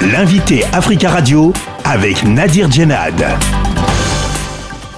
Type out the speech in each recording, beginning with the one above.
L'invité Africa Radio avec Nadir Djenad.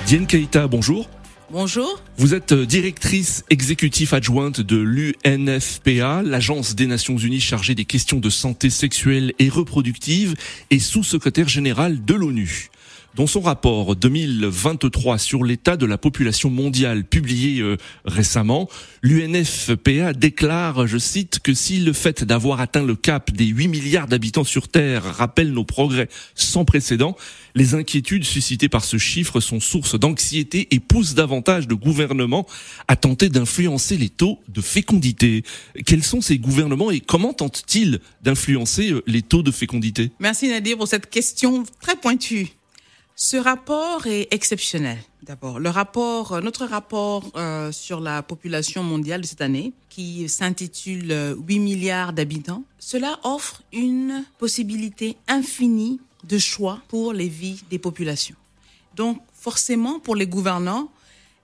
Diane Keita, bonjour. Bonjour. Vous êtes directrice exécutive adjointe de l'UNFPA, l'agence des Nations Unies chargée des questions de santé sexuelle et reproductive et sous-secrétaire générale de l'ONU. Dans son rapport 2023 sur l'état de la population mondiale publié euh, récemment, l'UNFPA déclare, je cite, que si le fait d'avoir atteint le cap des 8 milliards d'habitants sur Terre rappelle nos progrès sans précédent, les inquiétudes suscitées par ce chiffre sont source d'anxiété et poussent davantage de gouvernements à tenter d'influencer les taux de fécondité. Quels sont ces gouvernements et comment tentent-ils d'influencer euh, les taux de fécondité? Merci Nadir pour cette question très pointue. Ce rapport est exceptionnel. D'abord, le rapport, euh, notre rapport euh, sur la population mondiale de cette année, qui s'intitule 8 euh, milliards d'habitants, cela offre une possibilité infinie de choix pour les vies des populations. Donc, forcément, pour les gouvernants,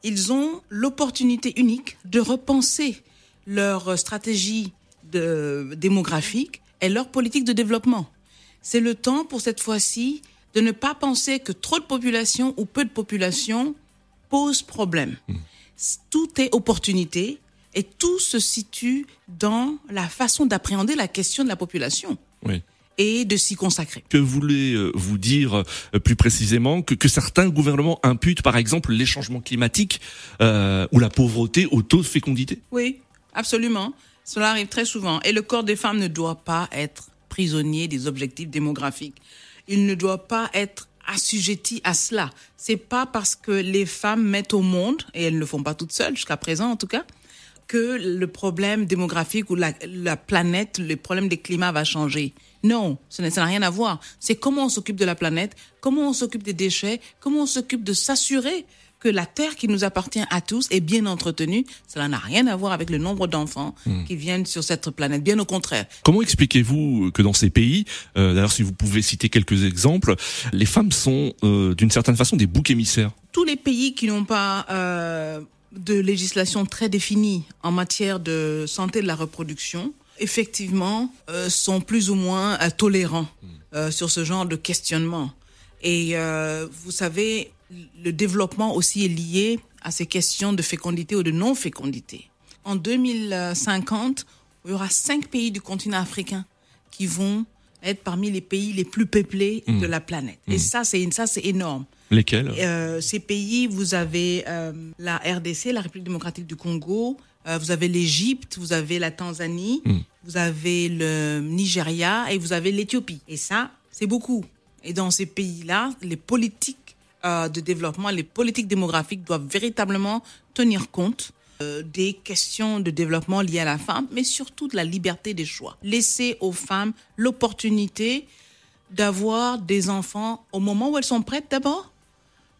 ils ont l'opportunité unique de repenser leur stratégie de, démographique et leur politique de développement. C'est le temps pour cette fois-ci de ne pas penser que trop de population ou peu de population pose problème. Hmm. Tout est opportunité et tout se situe dans la façon d'appréhender la question de la population. et de s'y consacrer. Que voulez-vous dire euh, plus précisément que, que, certains gouvernements imputent par exemple les changements climatiques euh, ou la pauvreté au taux de fécondité? Oui, absolument. Cela arrive très souvent. Et le corps des femmes ne doit pas être prisonnier des objectifs démographiques il ne doit pas être assujetti à cela. C'est pas parce que les femmes mettent au monde, et elles ne le font pas toutes seules jusqu'à présent en tout cas, que le problème démographique ou la, la planète, le problème des climats va changer. Non, ça n'a rien à voir. C'est comment on s'occupe de la planète, comment on s'occupe des déchets, comment on s'occupe de s'assurer que la terre qui nous appartient à tous est bien entretenue. Cela n'a rien à voir avec le nombre d'enfants hmm. qui viennent sur cette planète. Bien au contraire. Comment expliquez-vous que dans ces pays, euh, d'ailleurs si vous pouvez citer quelques exemples, les femmes sont euh, d'une certaine façon des boucs émissaires? Tous les pays qui n'ont pas euh, de législation très définie en matière de santé de la reproduction, effectivement, euh, sont plus ou moins tolérants hmm. sur ce genre de questionnement. Et vous savez, le développement aussi est lié à ces questions de fécondité ou de non-fécondité. En 2050, il y aura cinq pays du continent africain qui vont être parmi les pays les plus peuplés mmh. de la planète. Et mmh. ça, c'est ça, c'est énorme. Lesquels? Euh, Ces pays, vous avez euh, la RDC, la République démocratique du Congo, euh, vous avez l'Égypte, vous avez la Tanzanie, mmh. vous avez le Nigeria et vous avez l'Éthiopie. Et ça, c'est beaucoup. Et dans ces pays-là, les politiques euh, de développement, les politiques démographiques doivent véritablement tenir compte euh, des questions de développement liées à la femme, mais surtout de la liberté des choix. Laisser aux femmes l'opportunité d'avoir des enfants au moment où elles sont prêtes d'abord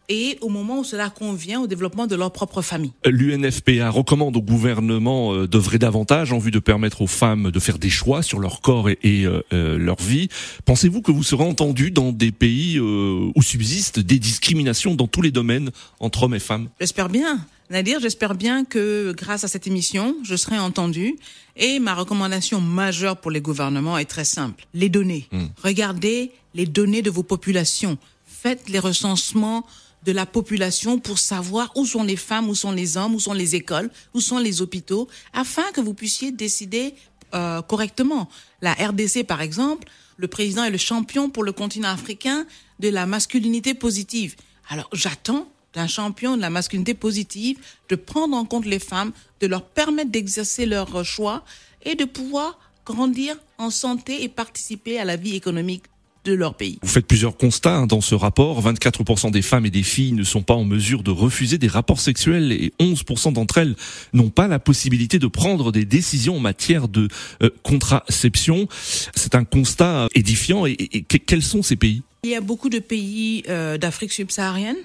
et au moment où cela convient au développement de leur propre famille. L'UNFPA recommande au gouvernement euh, d'œuvrer davantage en vue de permettre aux femmes de faire des choix sur leur corps et, euh, euh, leur vie. Pensez-vous que vous serez entendu dans des pays où subsistent des discriminations dans tous les domaines entre hommes et femmes? J'espère bien. Nadir, j'espère bien que grâce à cette émission, je serai entendu. Et ma recommandation majeure pour les gouvernements est très simple. Les données. Hmm. Regardez les données de vos populations. Faites les recensements de la population pour savoir où sont les femmes, où sont les hommes, où sont les écoles, où sont les hôpitaux, afin que vous puissiez décider euh, correctement. La RDC, par exemple, le président est le champion pour le continent africain de la masculinité positive. Alors j'attends d'un champion de la masculinité positive de prendre en compte les femmes, de leur permettre d'exercer leur choix et de pouvoir grandir en santé et participer à la vie économique leur pays. Vous faites plusieurs constats dans ce rapport. 24% des femmes et des filles ne sont pas en mesure de refuser des rapports sexuels et 11% d'entre elles n'ont pas la possibilité de prendre des décisions en matière de euh, contraception. C'est un constat édifiant. Et, quels sont ces pays? Il y a beaucoup de pays euh, d'Afrique subsaharienne.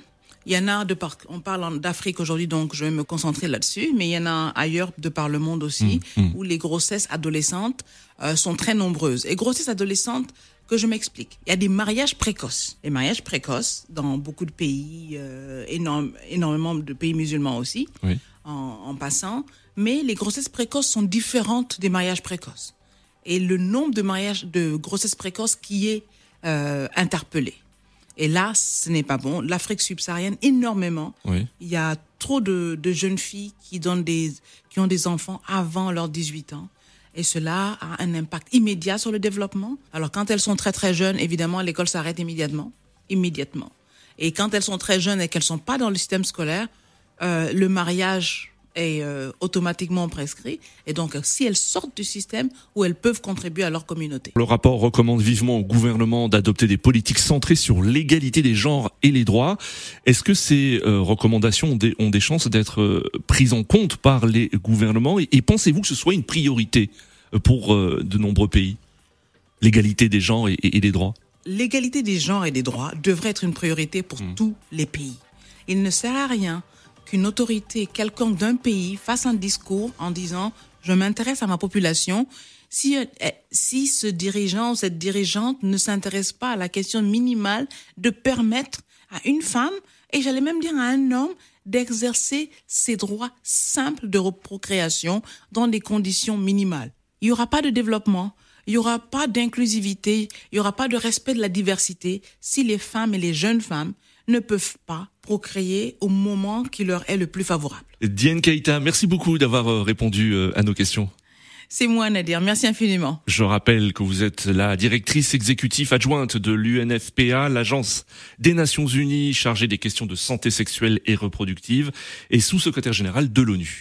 Il y en a de par, on parle d'Afrique aujourd'hui, donc je vais me concentrer là-dessus, mais il y en a ailleurs de par le monde aussi, mmh, mmh. où les grossesses adolescentes euh, sont très nombreuses. Et grossesses adolescentes, que je m'explique. Il y a des mariages précoces. Les mariages précoces, dans beaucoup de pays, euh, énormément de pays musulmans aussi, en, passant. Mais les grossesses précoces sont différentes des mariages précoces. et le nombre de mariages de grossesses précoces qui est euh, interpellé. Et là, ce n'est pas bon. L'Afrique subsaharienne, énormément. Oui. Il y a trop de, de jeunes filles qui, donnent des, qui ont des enfants avant leurs 18 ans. Et cela a un impact immédiat sur le développement. Alors, quand elles sont très, très jeunes, évidemment, l'école s'arrête immédiatement. Immédiatement. Et quand elles sont très jeunes et qu'elles sont pas dans le système scolaire, euh, le mariage est euh, automatiquement prescrit. Et donc, si elles sortent du système, où elles peuvent contribuer à leur communauté. Le rapport recommande vivement au gouvernement d'adopter des politiques centrées sur l'égalité des genres et les droits. Est-ce que ces euh, recommandations ont des, ont des chances d'être euh, prises en compte par les gouvernements? Et, et pensez-vous que ce soit une priorité pour de nombreux pays? L'égalité des genres et, et- et des droits L'égalité des genres et des droits devrait être une priorité pour tous les pays. Il ne sert à rien qu'une autorité quelconque d'un pays fasse un discours en disant je m'intéresse à ma population si, euh, si ce dirigeant ou cette dirigeante ne s'intéresse pas à la question minimale de permettre à une femme, et j'allais même dire à un homme, d'exercer ses droits simples de procréation dans des conditions minimales. Il n'y aura pas de développement, il n'y aura pas d'inclusivité, il n'y aura pas de respect de la diversité si les femmes et les jeunes femmes ne peuvent pas procréer au moment qui leur est le plus favorable. Diane Keita, merci beaucoup d'avoir euh, répondu euh, à nos questions. C'est moi, Nadir. Merci infiniment. Je rappelle que vous êtes la directrice exécutive adjointe de l'UNFPA, l'agence des Nations Unies chargée des questions de santé sexuelle et reproductive, et sous-secrétaire générale de l'ONU.